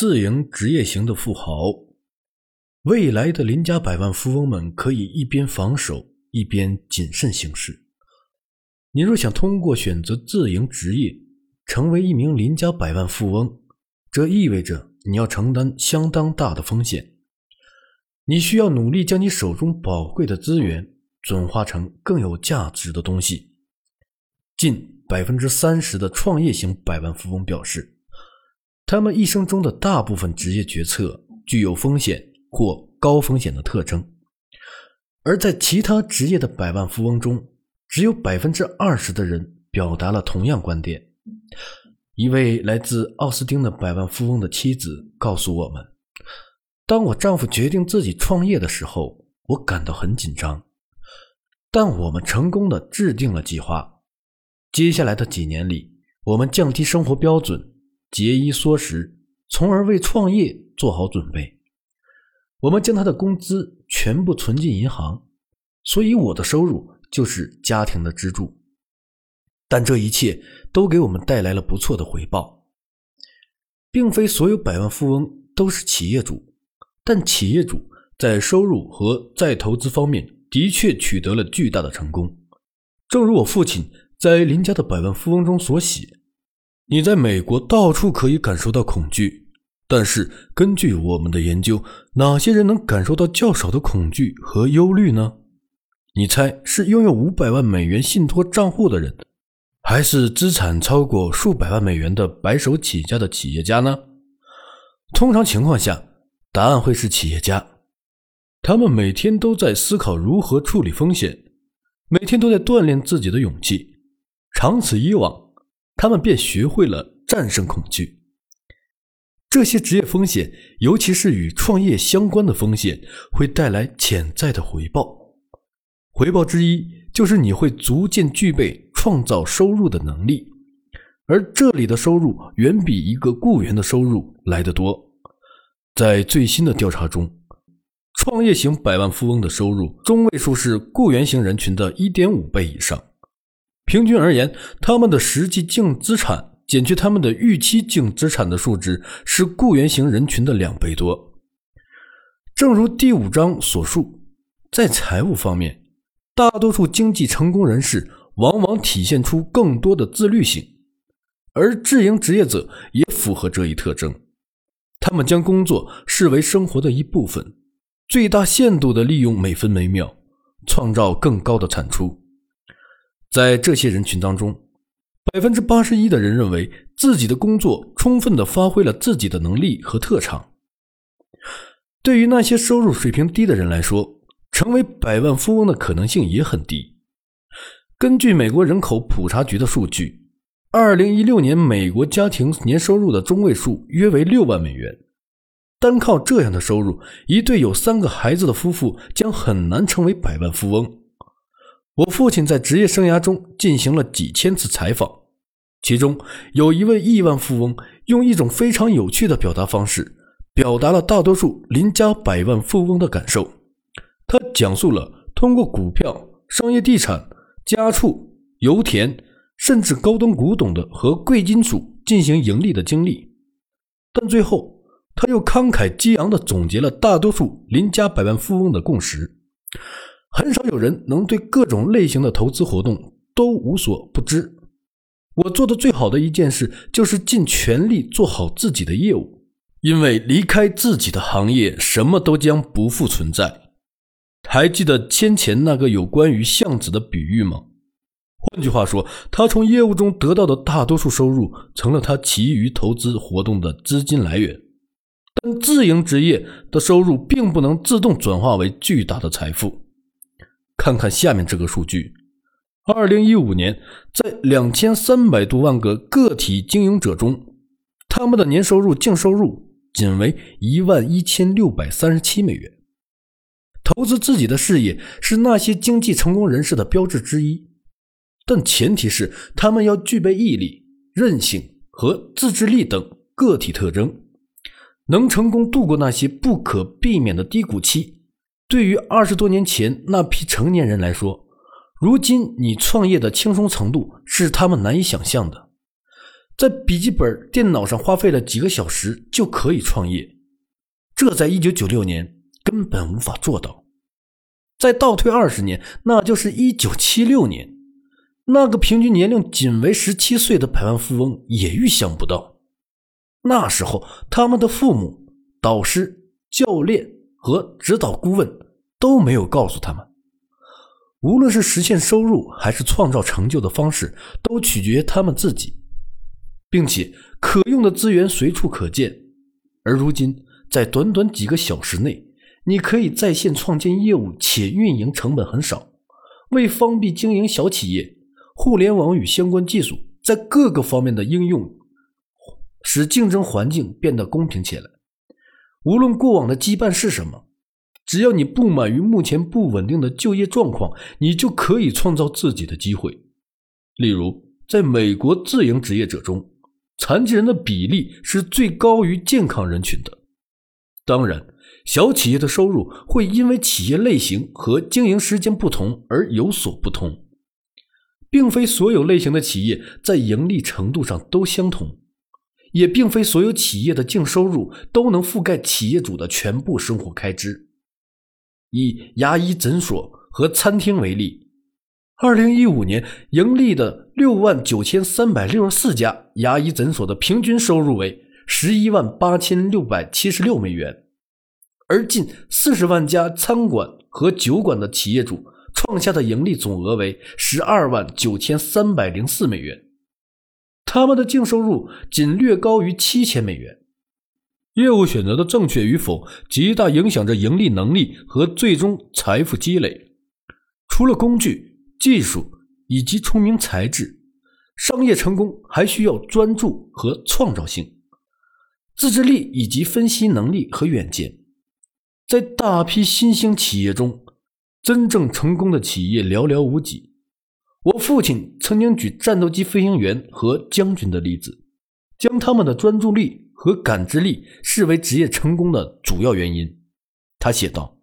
自营职业型的富豪。未来的邻家百万富翁们可以一边防守，一边谨慎行事。你若想通过选择自营职业，成为一名邻家百万富翁，这意味着你要承担相当大的风险。你需要努力将你手中宝贵的资源转化成更有价值的东西。近百分之三十的创业型百万富翁表示，他们一生中的大部分职业决策具有风险。或高风险的特征，而在其他职业的百万富翁中，只有百分之二十的人表达了同样观点。一位来自奥斯汀的百万富翁的妻子告诉我们：“当我丈夫决定自己创业的时候，我感到很紧张，但我们成功的制定了计划。接下来的几年里，我们降低生活标准，节衣缩食，从而为创业做好准备。”我们将他的工资全部存进银行，所以我的收入就是家庭的支柱。但这一切都给我们带来了不错的回报。并非所有百万富翁都是企业主，但企业主在收入和再投资方面的确取得了巨大的成功。正如我父亲在林家的百万富翁中所写：“你在美国到处可以感受到恐惧。”但是，根据我们的研究，哪些人能感受到较少的恐惧和忧虑呢？你猜是拥有五百万美元信托账户的人，还是资产超过数百万美元的白手起家的企业家呢？通常情况下，答案会是企业家。他们每天都在思考如何处理风险，每天都在锻炼自己的勇气。长此以往，他们便学会了战胜恐惧。这些职业风险，尤其是与创业相关的风险，会带来潜在的回报。回报之一就是你会逐渐具备创造收入的能力，而这里的收入远比一个雇员的收入来得多。在最新的调查中，创业型百万富翁的收入中位数是雇员型人群的一点五倍以上。平均而言，他们的实际净资产。减去他们的预期净资产的数值是雇员型人群的两倍多。正如第五章所述，在财务方面，大多数经济成功人士往往体现出更多的自律性，而自营职业者也符合这一特征。他们将工作视为生活的一部分，最大限度地利用每分每秒，创造更高的产出。在这些人群当中。百分之八十一的人认为自己的工作充分的发挥了自己的能力和特长。对于那些收入水平低的人来说，成为百万富翁的可能性也很低。根据美国人口普查局的数据，二零一六年美国家庭年收入的中位数约为六万美元。单靠这样的收入，一对有三个孩子的夫妇将很难成为百万富翁。我父亲在职业生涯中进行了几千次采访，其中有一位亿万富翁用一种非常有趣的表达方式，表达了大多数邻家百万富翁的感受。他讲述了通过股票、商业地产、家畜、油田，甚至高端古董的和贵金属进行盈利的经历。但最后，他又慷慨激昂地总结了大多数邻家百万富翁的共识。很少有人能对各种类型的投资活动都无所不知。我做的最好的一件事就是尽全力做好自己的业务，因为离开自己的行业，什么都将不复存在。还记得先前那个有关于巷子的比喻吗？换句话说，他从业务中得到的大多数收入成了他其余投资活动的资金来源。但自营职业的收入并不能自动转化为巨大的财富。看看下面这个数据：二零一五年，在两千三百多万个个体经营者中，他们的年收入净收入仅为一万一千六百三十七美元。投资自己的事业是那些经济成功人士的标志之一，但前提是他们要具备毅力、韧性和自制力等个体特征，能成功度过那些不可避免的低谷期。对于二十多年前那批成年人来说，如今你创业的轻松程度是他们难以想象的。在笔记本电脑上花费了几个小时就可以创业，这在一九九六年根本无法做到。再倒退二十年，那就是一九七六年，那个平均年龄仅为十七岁的百万富翁也预想不到，那时候他们的父母、导师、教练和指导顾问都没有告诉他们。无论是实现收入还是创造成就的方式，都取决于他们自己，并且可用的资源随处可见。而如今，在短短几个小时内，你可以在线创建业务，且运营成本很少。为方便经营小企业，互联网与相关技术在各个方面的应用，使竞争环境变得公平起来。无论过往的羁绊是什么。只要你不满于目前不稳定的就业状况，你就可以创造自己的机会。例如，在美国自营职业者中，残疾人的比例是最高于健康人群的。当然，小企业的收入会因为企业类型和经营时间不同而有所不同，并非所有类型的企业在盈利程度上都相同，也并非所有企业的净收入都能覆盖企业主的全部生活开支。以牙医诊所和餐厅为例，二零一五年盈利的六万九千三百六十四家牙医诊所的平均收入为十一万八千六百七十六美元，而近四十万家餐馆和酒馆的企业主创下的盈利总额为十二万九千三百零四美元，他们的净收入仅略高于七千美元。业务选择的正确与否，极大影响着盈利能力和最终财富积累。除了工具、技术以及聪明才智，商业成功还需要专注和创造性、自制力以及分析能力和远见。在大批新兴企业中，真正成功的企业寥寥无几。我父亲曾经举战斗机飞行员和将军的例子，将他们的专注力。和感知力视为职业成功的主要原因，他写道：“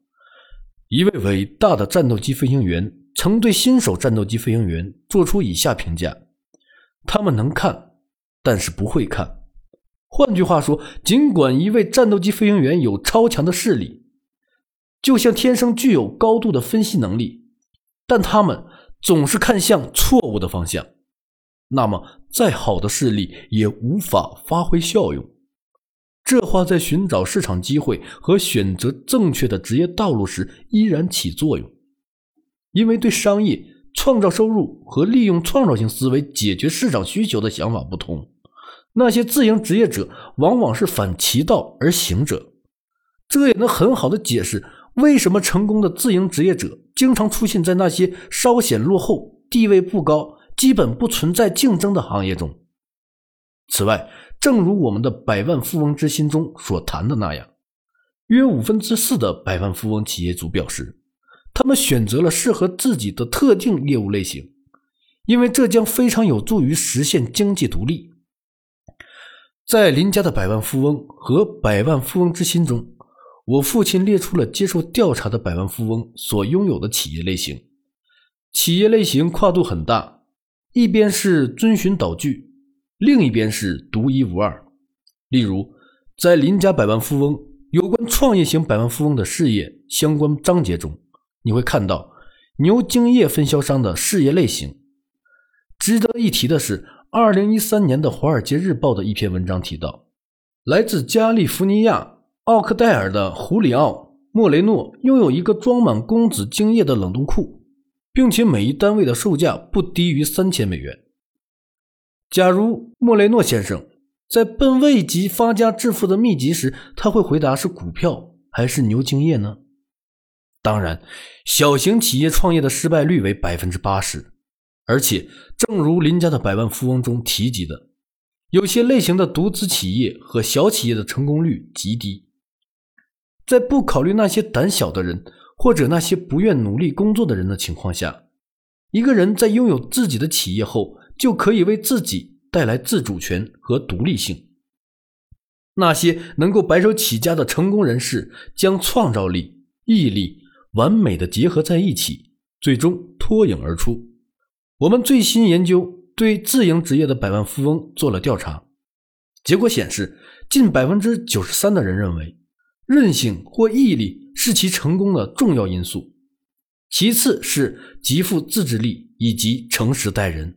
一位伟大的战斗机飞行员曾对新手战斗机飞行员做出以下评价：他们能看，但是不会看。换句话说，尽管一位战斗机飞行员有超强的视力，就像天生具有高度的分析能力，但他们总是看向错误的方向。那么，再好的视力也无法发挥效用。”这话在寻找市场机会和选择正确的职业道路时依然起作用，因为对商业创造收入和利用创造性思维解决市场需求的想法不同，那些自营职业者往往是反其道而行者。这也能很好的解释为什么成功的自营职业者经常出现在那些稍显落后、地位不高、基本不存在竞争的行业中。此外，正如我们的百万富翁之心中所谈的那样，约五分之四的百万富翁企业主表示，他们选择了适合自己的特定业务类型，因为这将非常有助于实现经济独立。在林家的百万富翁和百万富翁之心中，我父亲列出了接受调查的百万富翁所拥有的企业类型，企业类型跨度很大，一边是遵循导句。另一边是独一无二。例如，在林家百万富翁有关创业型百万富翁的事业相关章节中，你会看到牛津液分销商的事业类型。值得一提的是，二零一三年的《华尔街日报》的一篇文章提到，来自加利福尼亚奥克戴尔的胡里奥·莫雷诺拥有一个装满公子精液的冷冻库，并且每一单位的售价不低于三千美元。假如莫雷诺先生在奔未及发家致富的秘籍时，他会回答是股票还是牛津液呢？当然，小型企业创业的失败率为百分之八十，而且正如林家的百万富翁中提及的，有些类型的独资企业和小企业的成功率极低。在不考虑那些胆小的人或者那些不愿努力工作的人的情况下，一个人在拥有自己的企业后。就可以为自己带来自主权和独立性。那些能够白手起家的成功人士，将创造力、毅力完美的结合在一起，最终脱颖而出。我们最新研究对自营职业的百万富翁做了调查，结果显示，近百分之九十三的人认为，韧性或毅力是其成功的重要因素，其次是极富自制力以及诚实待人。